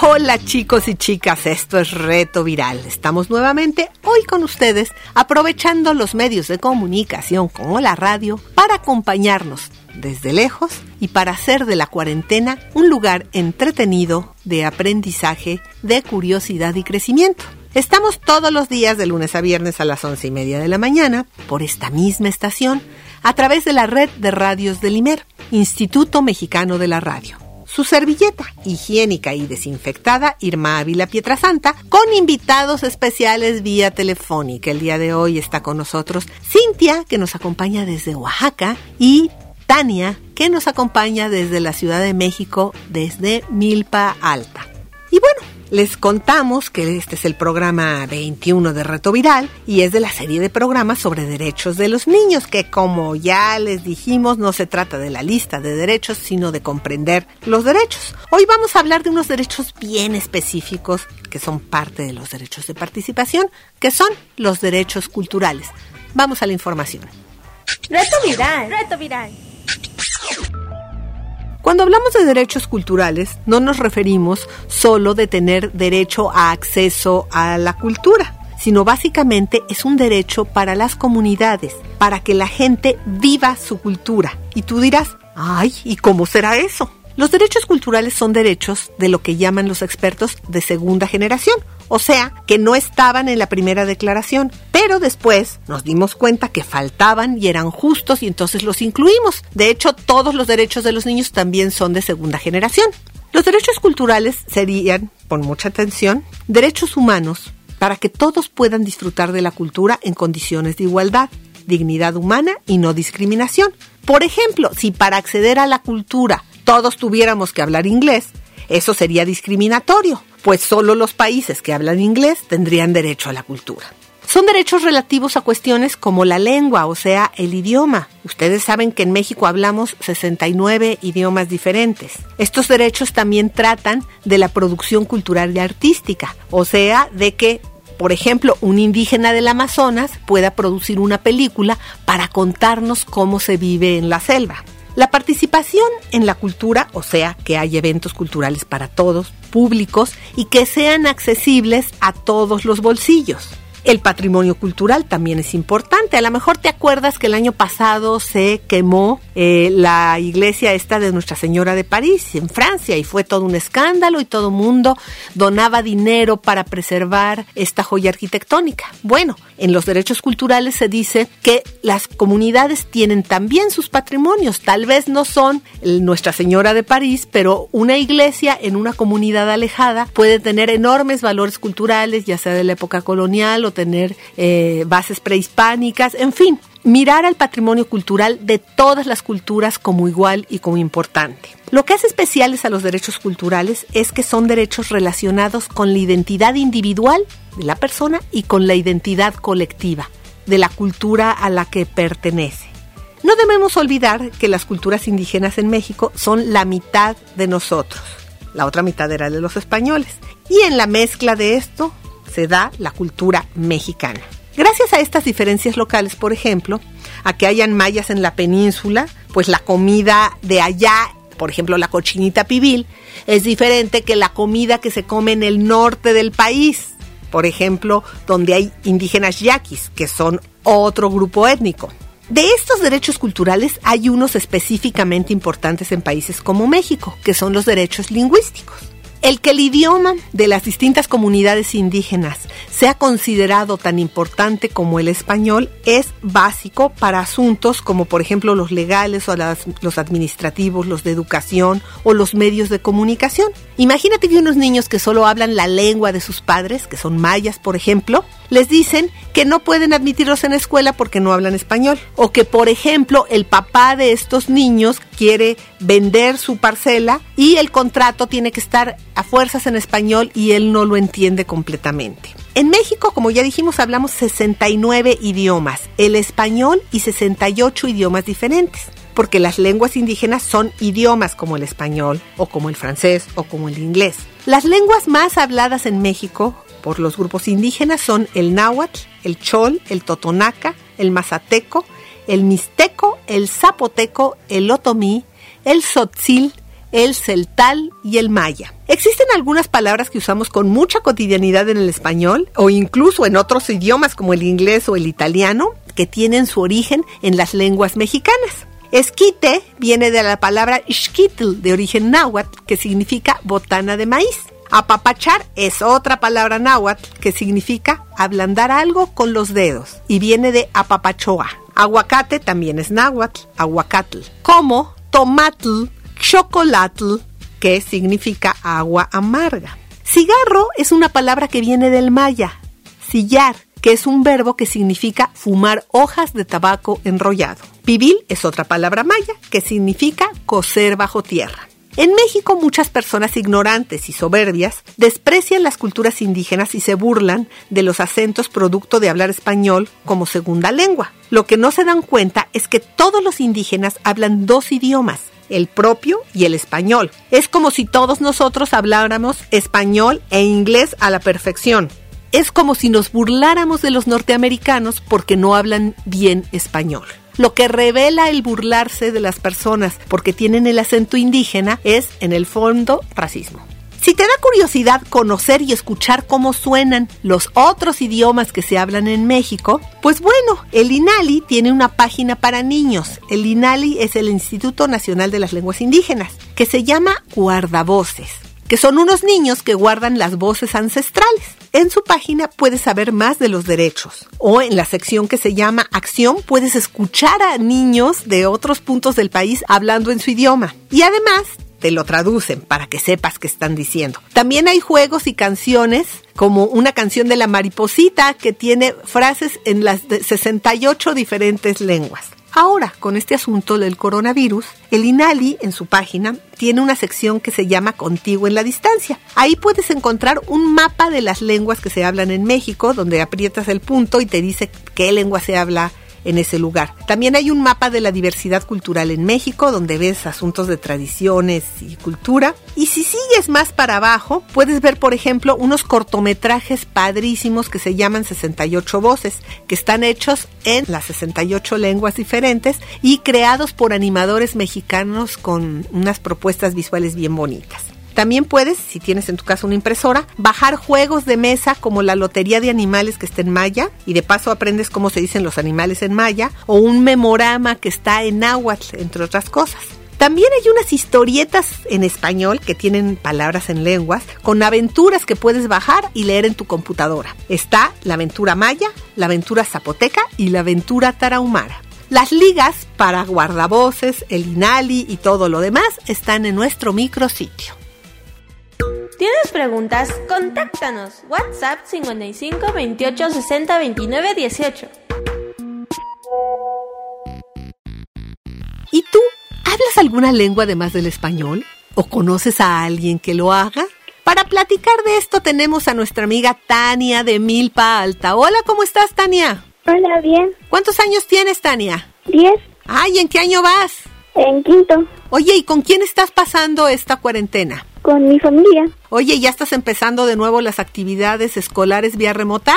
Hola chicos y chicas, esto es Reto Viral. Estamos nuevamente hoy con ustedes aprovechando los medios de comunicación como la radio para acompañarnos desde lejos y para hacer de la cuarentena un lugar entretenido de aprendizaje, de curiosidad y crecimiento. Estamos todos los días de lunes a viernes a las once y media de la mañana por esta misma estación a través de la red de radios del IMER, Instituto Mexicano de la Radio su servilleta higiénica y desinfectada Irma Ávila Pietrasanta con invitados especiales vía telefónica. El día de hoy está con nosotros Cintia, que nos acompaña desde Oaxaca, y Tania, que nos acompaña desde la Ciudad de México, desde Milpa Alta. Y bueno, les contamos que este es el programa 21 de Reto Viral y es de la serie de programas sobre derechos de los niños, que como ya les dijimos no se trata de la lista de derechos, sino de comprender los derechos. Hoy vamos a hablar de unos derechos bien específicos que son parte de los derechos de participación, que son los derechos culturales. Vamos a la información. Reto Viral. Reto Viral. Cuando hablamos de derechos culturales, no nos referimos solo de tener derecho a acceso a la cultura, sino básicamente es un derecho para las comunidades, para que la gente viva su cultura. Y tú dirás, ay, ¿y cómo será eso? Los derechos culturales son derechos de lo que llaman los expertos de segunda generación, o sea, que no estaban en la primera declaración, pero después nos dimos cuenta que faltaban y eran justos y entonces los incluimos. De hecho, todos los derechos de los niños también son de segunda generación. Los derechos culturales serían, con mucha atención, derechos humanos para que todos puedan disfrutar de la cultura en condiciones de igualdad, dignidad humana y no discriminación. Por ejemplo, si para acceder a la cultura todos tuviéramos que hablar inglés, eso sería discriminatorio, pues solo los países que hablan inglés tendrían derecho a la cultura. Son derechos relativos a cuestiones como la lengua, o sea, el idioma. Ustedes saben que en México hablamos 69 idiomas diferentes. Estos derechos también tratan de la producción cultural y artística, o sea, de que por ejemplo, un indígena del Amazonas pueda producir una película para contarnos cómo se vive en la selva. La participación en la cultura, o sea, que hay eventos culturales para todos, públicos y que sean accesibles a todos los bolsillos. El patrimonio cultural también es importante. A lo mejor te acuerdas que el año pasado se quemó eh, la iglesia esta de Nuestra Señora de París en Francia y fue todo un escándalo y todo mundo donaba dinero para preservar esta joya arquitectónica. Bueno, en los derechos culturales se dice que las comunidades tienen también sus patrimonios. Tal vez no son Nuestra Señora de París, pero una iglesia en una comunidad alejada puede tener enormes valores culturales, ya sea de la época colonial o tener eh, bases prehispánicas, en fin, mirar al patrimonio cultural de todas las culturas como igual y como importante. Lo que hace especiales a los derechos culturales es que son derechos relacionados con la identidad individual de la persona y con la identidad colectiva de la cultura a la que pertenece. No debemos olvidar que las culturas indígenas en México son la mitad de nosotros. La otra mitad era de los españoles. Y en la mezcla de esto se da la cultura mexicana. Gracias a estas diferencias locales, por ejemplo, a que hayan mayas en la península, pues la comida de allá, por ejemplo la cochinita pibil, es diferente que la comida que se come en el norte del país, por ejemplo, donde hay indígenas yaquis, que son otro grupo étnico. De estos derechos culturales hay unos específicamente importantes en países como México, que son los derechos lingüísticos. El que el idioma de las distintas comunidades indígenas sea considerado tan importante como el español es básico para asuntos como por ejemplo los legales o los administrativos, los de educación o los medios de comunicación. Imagínate que unos niños que solo hablan la lengua de sus padres, que son mayas por ejemplo, les dicen que no pueden admitirlos en la escuela porque no hablan español. O que, por ejemplo, el papá de estos niños quiere vender su parcela y el contrato tiene que estar a fuerzas en español y él no lo entiende completamente. En México, como ya dijimos, hablamos 69 idiomas, el español y 68 idiomas diferentes porque las lenguas indígenas son idiomas como el español o como el francés o como el inglés. Las lenguas más habladas en México por los grupos indígenas son el náhuatl, el chol, el totonaca, el mazateco, el mixteco, el zapoteco, el otomí, el sotzil, el celtal y el maya. Existen algunas palabras que usamos con mucha cotidianidad en el español o incluso en otros idiomas como el inglés o el italiano que tienen su origen en las lenguas mexicanas. Esquite viene de la palabra xquitl, de origen náhuatl, que significa botana de maíz. Apapachar es otra palabra náhuatl que significa ablandar algo con los dedos y viene de apapachoa. Aguacate también es náhuatl, aguacatl. Como tomatl, chocolatl, que significa agua amarga. Cigarro es una palabra que viene del maya, sillar, que es un verbo que significa fumar hojas de tabaco enrollado. Pibil es otra palabra maya que significa coser bajo tierra. En México muchas personas ignorantes y soberbias desprecian las culturas indígenas y se burlan de los acentos producto de hablar español como segunda lengua. Lo que no se dan cuenta es que todos los indígenas hablan dos idiomas, el propio y el español. Es como si todos nosotros habláramos español e inglés a la perfección. Es como si nos burláramos de los norteamericanos porque no hablan bien español. Lo que revela el burlarse de las personas porque tienen el acento indígena es, en el fondo, racismo. Si te da curiosidad conocer y escuchar cómo suenan los otros idiomas que se hablan en México, pues bueno, el INALI tiene una página para niños. El INALI es el Instituto Nacional de las Lenguas Indígenas, que se llama Guardavoces que son unos niños que guardan las voces ancestrales. En su página puedes saber más de los derechos o en la sección que se llama Acción puedes escuchar a niños de otros puntos del país hablando en su idioma. Y además te lo traducen para que sepas qué están diciendo. También hay juegos y canciones, como una canción de la mariposita que tiene frases en las 68 diferentes lenguas. Ahora, con este asunto del coronavirus, el INALI en su página tiene una sección que se llama Contigo en la Distancia. Ahí puedes encontrar un mapa de las lenguas que se hablan en México, donde aprietas el punto y te dice qué lengua se habla en ese lugar. También hay un mapa de la diversidad cultural en México, donde ves asuntos de tradiciones y cultura. Y si sigues más para abajo, puedes ver, por ejemplo, unos cortometrajes padrísimos que se llaman 68 voces, que están hechos en las 68 lenguas diferentes y creados por animadores mexicanos con unas propuestas visuales bien bonitas. También puedes, si tienes en tu casa una impresora, bajar juegos de mesa como la lotería de animales que está en maya y de paso aprendes cómo se dicen los animales en maya o un memorama que está en náhuatl, entre otras cosas. También hay unas historietas en español que tienen palabras en lenguas con aventuras que puedes bajar y leer en tu computadora. Está la aventura maya, la aventura zapoteca y la aventura tarahumara. Las ligas para guardavoces, el INALI y todo lo demás están en nuestro micrositio. ¿Tienes preguntas? Contáctanos. WhatsApp 55 28 60 29 18. ¿Y tú? ¿Hablas alguna lengua además del español? ¿O conoces a alguien que lo haga? Para platicar de esto tenemos a nuestra amiga Tania de Milpa Alta. Hola, ¿cómo estás, Tania? Hola, bien. ¿Cuántos años tienes, Tania? Diez. Ay, ¿en qué año vas? En quinto. Oye, ¿y con quién estás pasando esta cuarentena? Con mi familia. Oye, ¿ya estás empezando de nuevo las actividades escolares vía remota?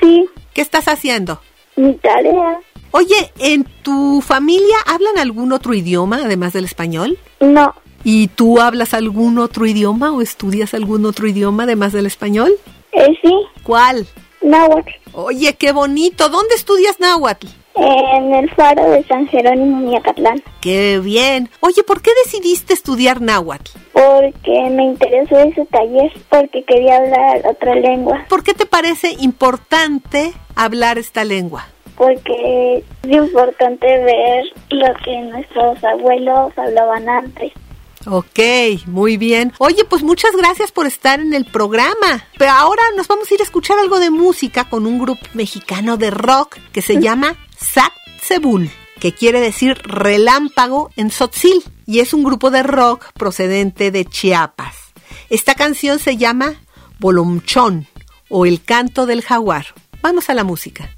Sí. ¿Qué estás haciendo? Mi tarea. Oye, ¿en tu familia hablan algún otro idioma además del español? No. ¿Y tú hablas algún otro idioma o estudias algún otro idioma además del español? Eh, sí. ¿Cuál? Náhuatl. Oye, qué bonito. ¿Dónde estudias náhuatl? En el faro de San Jerónimo, Miacatlán. Qué bien. Oye, ¿por qué decidiste estudiar náhuatl? Porque me interesó ese taller, porque quería hablar otra lengua. ¿Por qué te parece importante hablar esta lengua? Porque es importante ver lo que nuestros abuelos hablaban antes. Ok, muy bien. Oye, pues muchas gracias por estar en el programa. Pero ahora nos vamos a ir a escuchar algo de música con un grupo mexicano de rock que se llama Sac Cebul. que quiere decir relámpago en Tzotzil, y es un grupo de rock procedente de Chiapas. Esta canción se llama Bolomchón o El canto del jaguar. Vamos a la música.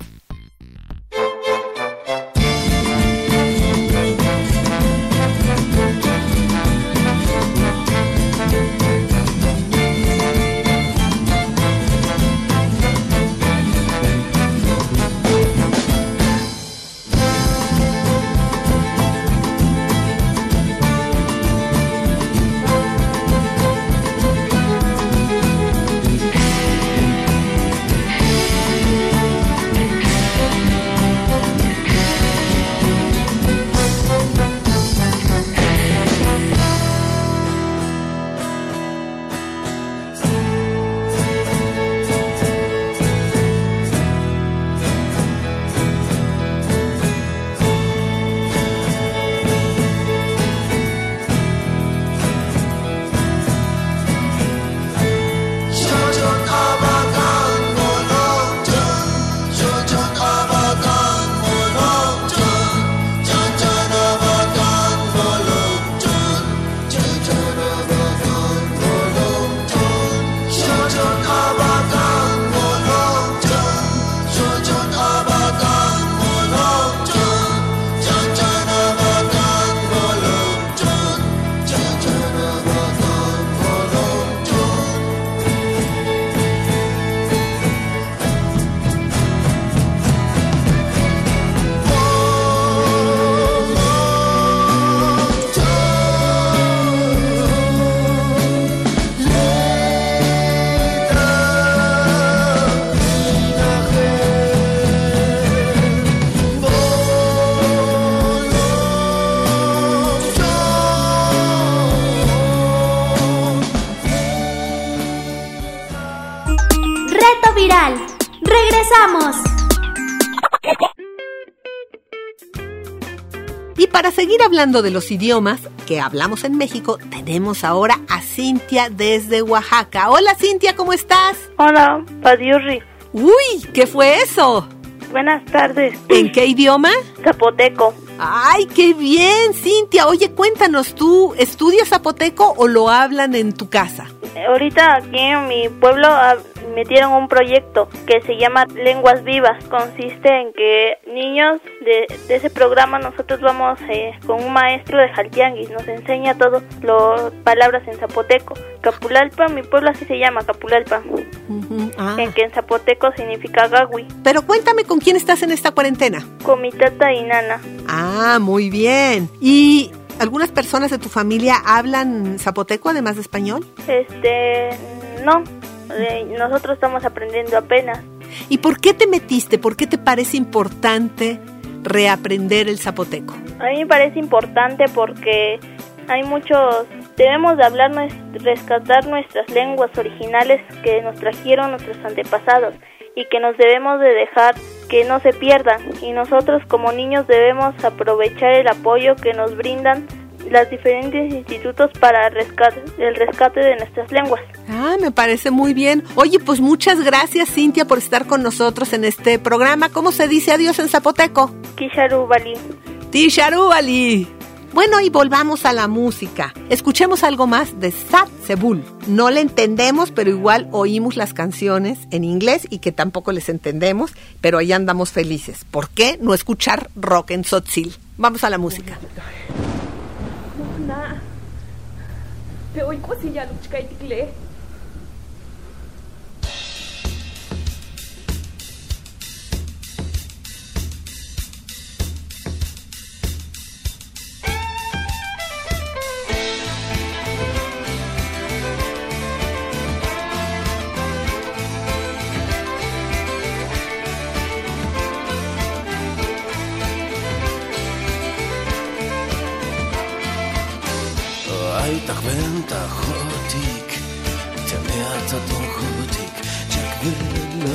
Para seguir hablando de los idiomas que hablamos en México, tenemos ahora a Cintia desde Oaxaca. Hola Cintia, ¿cómo estás? Hola, Padiurri. Uy, ¿qué fue eso? Buenas tardes. ¿En qué idioma? Zapoteco. Ay, qué bien, Cintia. Oye, cuéntanos, ¿tú estudias zapoteco o lo hablan en tu casa? Ahorita aquí en mi pueblo metieron un proyecto que se llama Lenguas Vivas. Consiste en que niños de, ese programa nosotros vamos eh, con un maestro de Jaltianguis, nos enseña todo las palabras en zapoteco. Capulalpa, mi pueblo así se llama, Capulalpa. Ah. En que en zapoteco significa gawi. Pero cuéntame con quién estás en esta cuarentena. Con mi tata y nana. Ah, muy bien. ¿Y algunas personas de tu familia hablan zapoteco además de español? Este, no. Eh, nosotros estamos aprendiendo apenas. ¿Y por qué te metiste? ¿Por qué te parece importante reaprender el zapoteco? A mí me parece importante porque hay muchos, debemos de hablar, rescatar nuestras lenguas originales que nos trajeron nuestros antepasados y que nos debemos de dejar que no se pierdan y nosotros como niños debemos aprovechar el apoyo que nos brindan los diferentes institutos para el rescate, el rescate de nuestras lenguas. Ah, me parece muy bien. Oye, pues muchas gracias Cintia por estar con nosotros en este programa. ¿Cómo se dice adiós en zapoteco? Kisharubali. Tisharubali. Bueno, y volvamos a la música. Escuchemos algo más de Sat Sebul. No le entendemos, pero igual oímos las canciones en inglés y que tampoco les entendemos, pero ahí andamos felices. ¿Por qué no escuchar rock en Sotzil? Vamos a la música pe o cosilla lu chikai tikle תחותיק, תמרת תחותיק, תקבל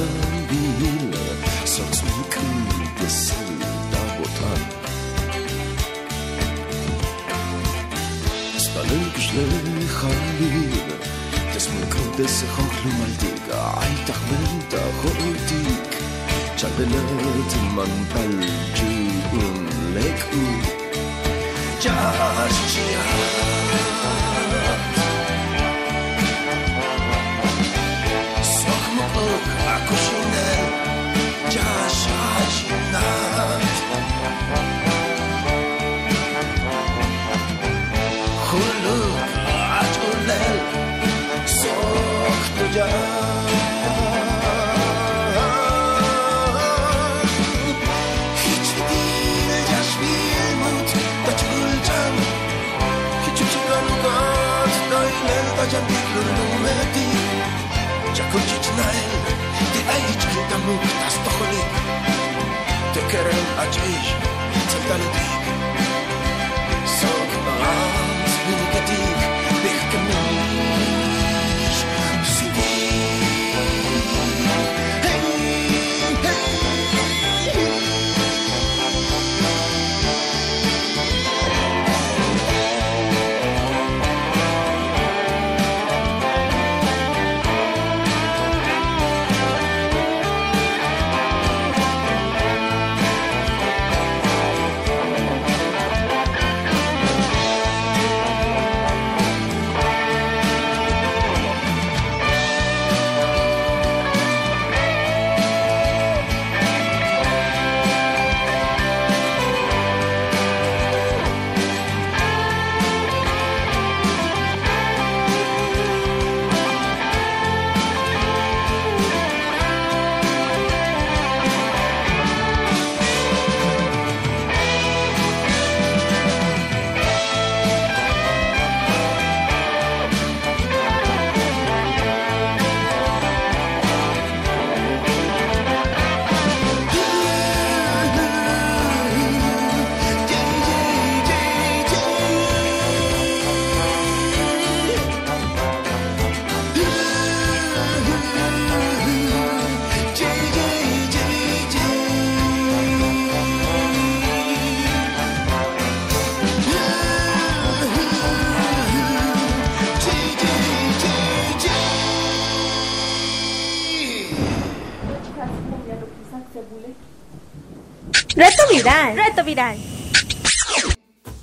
ביל, סוץ מקרי גסל דבותן. ספלג שלי חליל, תסמוקו דסחוק למלתיק, אי תחבל תחותיק, צ'בלת מנפל ג'ון lek u 楽しんで Reto viral. Reto viral.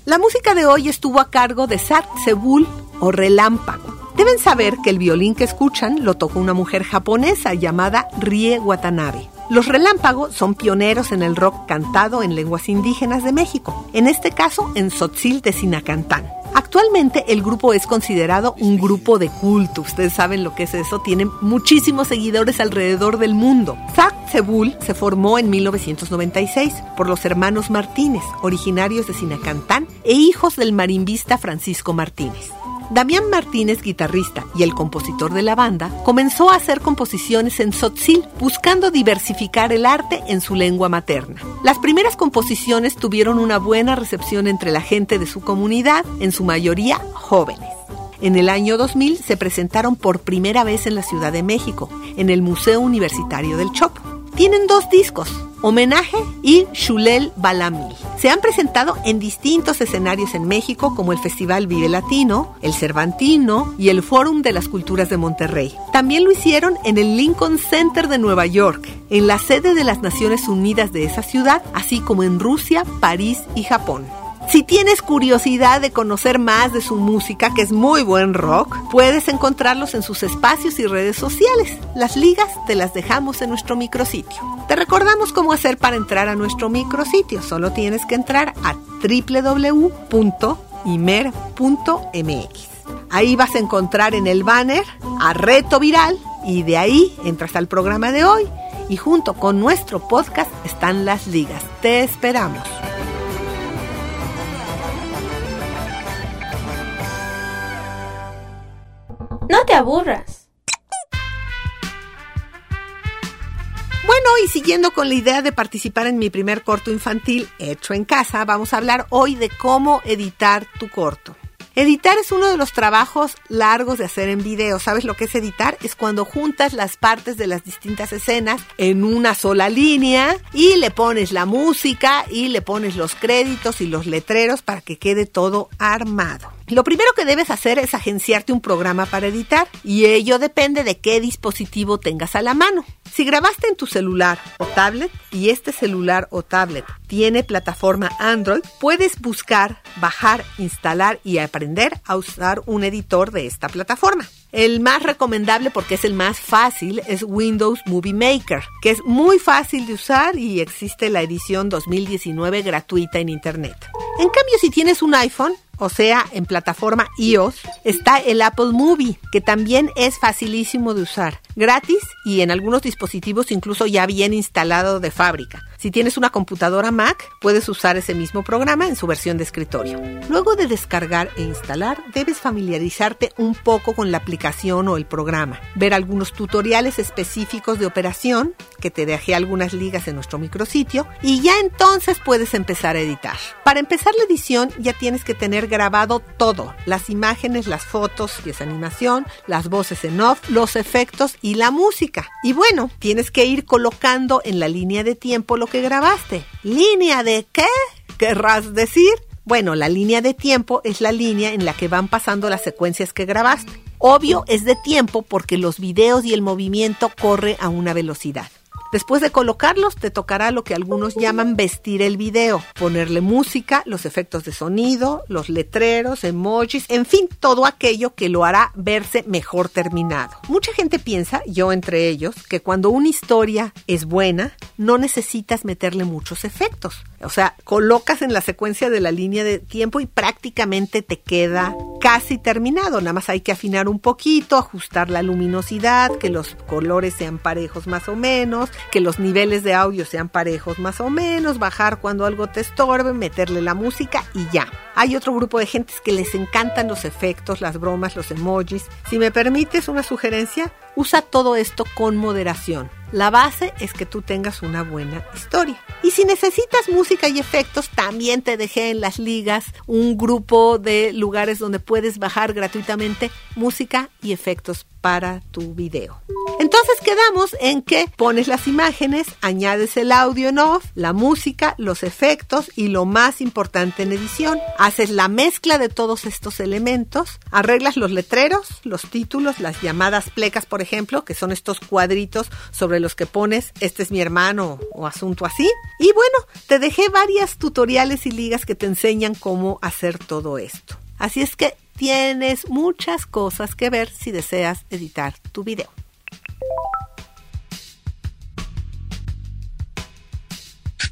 La música de hoy estuvo a cargo de Sat Sebul o Relámpago. Deben saber que el violín que escuchan lo tocó una mujer japonesa llamada Rie Watanabe. Los relámpagos son pioneros en el rock cantado en lenguas indígenas de México, en este caso en Tzotzil de Sinacantán. Actualmente el grupo es considerado un grupo de culto. Ustedes saben lo que es eso. Tienen muchísimos seguidores alrededor del mundo. Zach Sebul se formó en 1996 por los hermanos Martínez, originarios de Sinacantán e hijos del marimbista Francisco Martínez. Damián Martínez, guitarrista y el compositor de la banda, comenzó a hacer composiciones en Tzotzil, buscando diversificar el arte en su lengua materna. Las primeras composiciones tuvieron una buena recepción entre la gente de su comunidad, en su mayoría jóvenes. En el año 2000 se presentaron por primera vez en la Ciudad de México, en el Museo Universitario del Chopo. Tienen dos discos, Homenaje y Shulel Balami. Se han presentado en distintos escenarios en México como el Festival Vive Latino, el Cervantino y el Fórum de las Culturas de Monterrey. También lo hicieron en el Lincoln Center de Nueva York, en la sede de las Naciones Unidas de esa ciudad, así como en Rusia, París y Japón. Si tienes curiosidad de conocer más de su música, que es muy buen rock, puedes encontrarlos en sus espacios y redes sociales. Las ligas te las dejamos en nuestro micrositio. Te recordamos cómo hacer para entrar a nuestro micrositio. Solo tienes que entrar a www.imer.mx. Ahí vas a encontrar en el banner a Reto Viral y de ahí entras al programa de hoy y junto con nuestro podcast están las ligas. Te esperamos. Aburras. Bueno, y siguiendo con la idea de participar en mi primer corto infantil hecho en casa, vamos a hablar hoy de cómo editar tu corto. Editar es uno de los trabajos largos de hacer en video. ¿Sabes lo que es editar? Es cuando juntas las partes de las distintas escenas en una sola línea y le pones la música y le pones los créditos y los letreros para que quede todo armado. Lo primero que debes hacer es agenciarte un programa para editar y ello depende de qué dispositivo tengas a la mano. Si grabaste en tu celular o tablet y este celular o tablet tiene plataforma Android, puedes buscar, bajar, instalar y aprender a usar un editor de esta plataforma. El más recomendable porque es el más fácil es Windows Movie Maker, que es muy fácil de usar y existe la edición 2019 gratuita en Internet. En cambio, si tienes un iPhone, o sea, en plataforma iOS, está el Apple Movie, que también es facilísimo de usar, gratis y en algunos dispositivos incluso ya bien instalado de fábrica. Si tienes una computadora Mac, puedes usar ese mismo programa en su versión de escritorio. Luego de descargar e instalar, debes familiarizarte un poco con la aplicación o el programa, ver algunos tutoriales específicos de operación, que te dejé algunas ligas en nuestro micrositio, y ya entonces puedes empezar a editar. Para empezar la edición ya tienes que tener grabado todo, las imágenes, las fotos, y esa animación, las voces en off, los efectos y la música. Y bueno, tienes que ir colocando en la línea de tiempo lo que grabaste. ¿Línea de qué? ¿Querrás decir? Bueno, la línea de tiempo es la línea en la que van pasando las secuencias que grabaste. Obvio es de tiempo porque los videos y el movimiento corre a una velocidad. Después de colocarlos, te tocará lo que algunos llaman vestir el video, ponerle música, los efectos de sonido, los letreros, emojis, en fin, todo aquello que lo hará verse mejor terminado. Mucha gente piensa, yo entre ellos, que cuando una historia es buena, no necesitas meterle muchos efectos. O sea, colocas en la secuencia de la línea de tiempo y prácticamente te queda casi terminado. Nada más hay que afinar un poquito, ajustar la luminosidad, que los colores sean parejos más o menos, que los niveles de audio sean parejos más o menos, bajar cuando algo te estorbe, meterle la música y ya. Hay otro grupo de gentes que les encantan los efectos, las bromas, los emojis. Si me permites una sugerencia, usa todo esto con moderación. La base es que tú tengas una buena historia. Y si necesitas música y efectos, también te dejé en las ligas un grupo de lugares donde puedes bajar gratuitamente música y efectos para tu video. Entonces quedamos en que pones las imágenes, añades el audio en off, la música, los efectos y lo más importante en edición. Haces la mezcla de todos estos elementos, arreglas los letreros, los títulos, las llamadas plecas, por ejemplo, que son estos cuadritos sobre los que pones este es mi hermano o asunto así. Y bueno, te dejé varias tutoriales y ligas que te enseñan cómo hacer todo esto. Así es que tienes muchas cosas que ver si deseas editar tu video.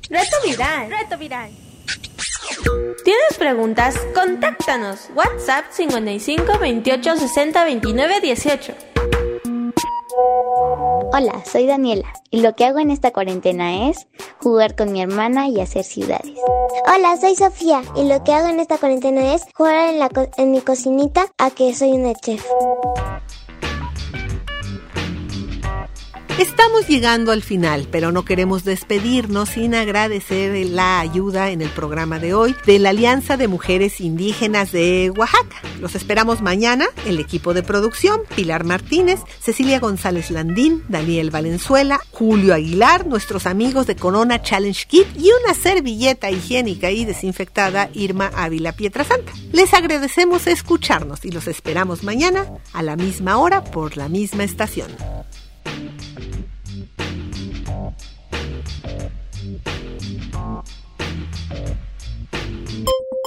Reto viral. Reto viral. ¿Tienes preguntas? Contáctanos. WhatsApp 55 28 60 29 18. Hola, soy Daniela y lo que hago en esta cuarentena es jugar con mi hermana y hacer ciudades. Hola, soy Sofía y lo que hago en esta cuarentena es jugar en, la en mi cocinita a que soy una chef. Estamos llegando al final, pero no queremos despedirnos sin agradecer la ayuda en el programa de hoy de la Alianza de Mujeres Indígenas de Oaxaca. Los esperamos mañana, el equipo de producción, Pilar Martínez, Cecilia González Landín, Daniel Valenzuela, Julio Aguilar, nuestros amigos de Corona Challenge Kit y una servilleta higiénica y desinfectada Irma Ávila Pietrasanta. Les agradecemos escucharnos y los esperamos mañana a la misma hora por la misma estación.